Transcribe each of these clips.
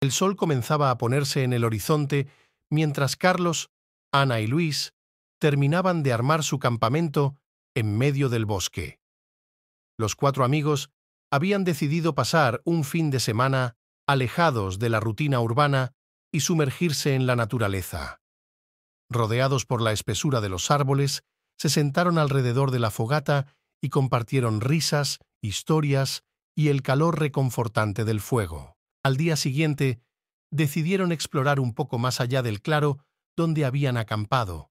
El sol comenzaba a ponerse en el horizonte mientras Carlos, Ana y Luis terminaban de armar su campamento en medio del bosque. Los cuatro amigos habían decidido pasar un fin de semana alejados de la rutina urbana y sumergirse en la naturaleza. Rodeados por la espesura de los árboles, se sentaron alrededor de la fogata y compartieron risas, historias y el calor reconfortante del fuego. Al día siguiente, decidieron explorar un poco más allá del claro donde habían acampado.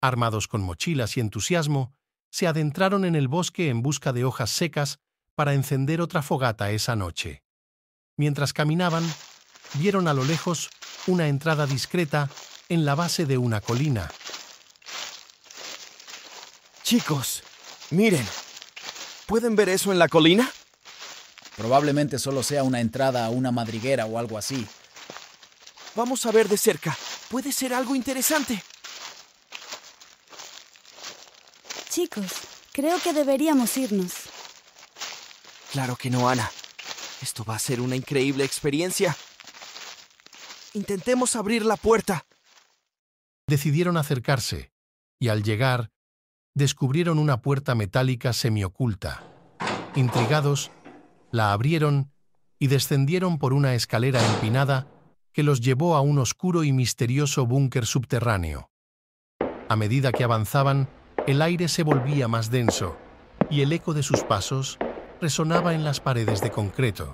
Armados con mochilas y entusiasmo, se adentraron en el bosque en busca de hojas secas para encender otra fogata esa noche. Mientras caminaban, vieron a lo lejos una entrada discreta en la base de una colina. Chicos, miren. ¿Pueden ver eso en la colina? Probablemente solo sea una entrada a una madriguera o algo así. Vamos a ver de cerca. Puede ser algo interesante. Chicos, creo que deberíamos irnos. Claro que no, Ana. Esto va a ser una increíble experiencia. Intentemos abrir la puerta. Decidieron acercarse, y al llegar, descubrieron una puerta metálica semioculta. Intrigados, la abrieron y descendieron por una escalera empinada que los llevó a un oscuro y misterioso búnker subterráneo. A medida que avanzaban, el aire se volvía más denso y el eco de sus pasos resonaba en las paredes de concreto.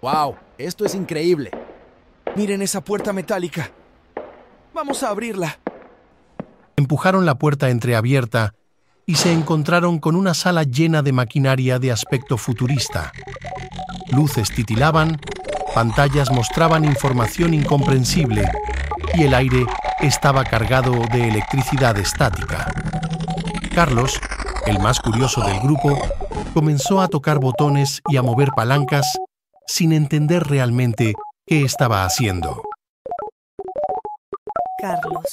¡Wow! Esto es increíble. Miren esa puerta metálica. Vamos a abrirla. Empujaron la puerta entreabierta y se encontraron con una sala llena de maquinaria de aspecto futurista. Luces titilaban, pantallas mostraban información incomprensible y el aire estaba cargado de electricidad estática. Carlos, el más curioso del grupo, comenzó a tocar botones y a mover palancas sin entender realmente qué estaba haciendo. Carlos,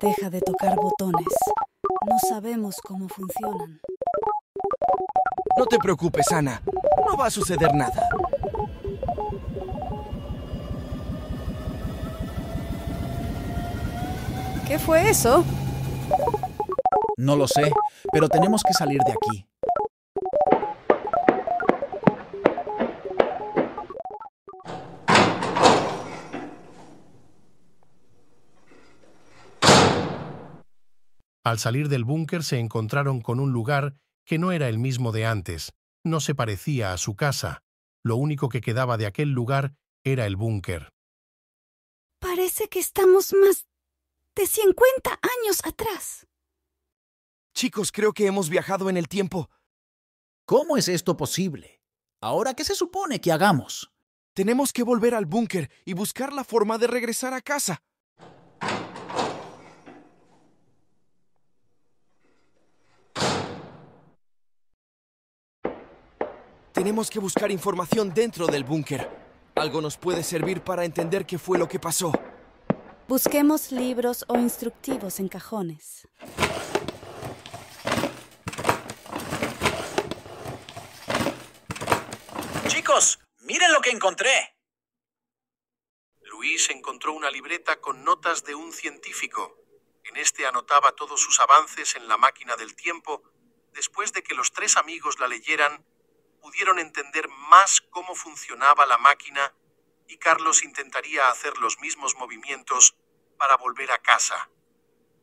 deja de tocar botones. No sabemos cómo funcionan. No te preocupes, Ana. No va a suceder nada. ¿Qué fue eso? No lo sé, pero tenemos que salir de aquí. Al salir del búnker se encontraron con un lugar que no era el mismo de antes, no se parecía a su casa. Lo único que quedaba de aquel lugar era el búnker. Parece que estamos más de 50 años atrás. Chicos, creo que hemos viajado en el tiempo. ¿Cómo es esto posible? Ahora, ¿qué se supone que hagamos? Tenemos que volver al búnker y buscar la forma de regresar a casa. Tenemos que buscar información dentro del búnker. Algo nos puede servir para entender qué fue lo que pasó. Busquemos libros o instructivos en cajones. Chicos, miren lo que encontré. Luis encontró una libreta con notas de un científico. En este anotaba todos sus avances en la máquina del tiempo. Después de que los tres amigos la leyeran, pudieron entender más cómo funcionaba la máquina y Carlos intentaría hacer los mismos movimientos para volver a casa.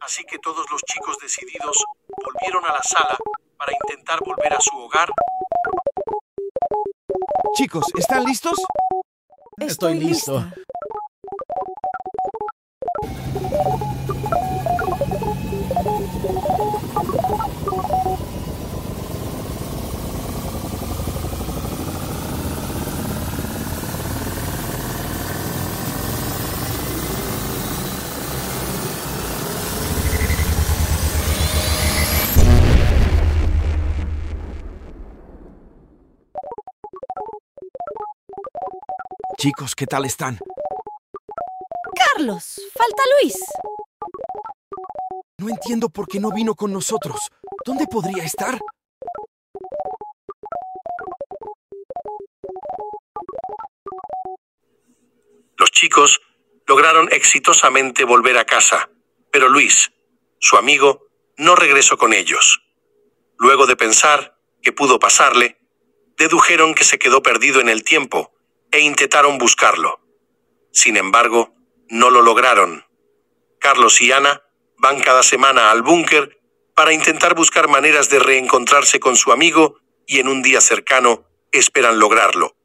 Así que todos los chicos decididos volvieron a la sala para intentar volver a su hogar. Chicos, ¿están listos? Estoy listo. lista. Chicos, ¿qué tal están? Carlos, falta Luis. No entiendo por qué no vino con nosotros. ¿Dónde podría estar? chicos lograron exitosamente volver a casa, pero Luis, su amigo, no regresó con ellos. Luego de pensar qué pudo pasarle, dedujeron que se quedó perdido en el tiempo e intentaron buscarlo. Sin embargo, no lo lograron. Carlos y Ana van cada semana al búnker para intentar buscar maneras de reencontrarse con su amigo y en un día cercano esperan lograrlo.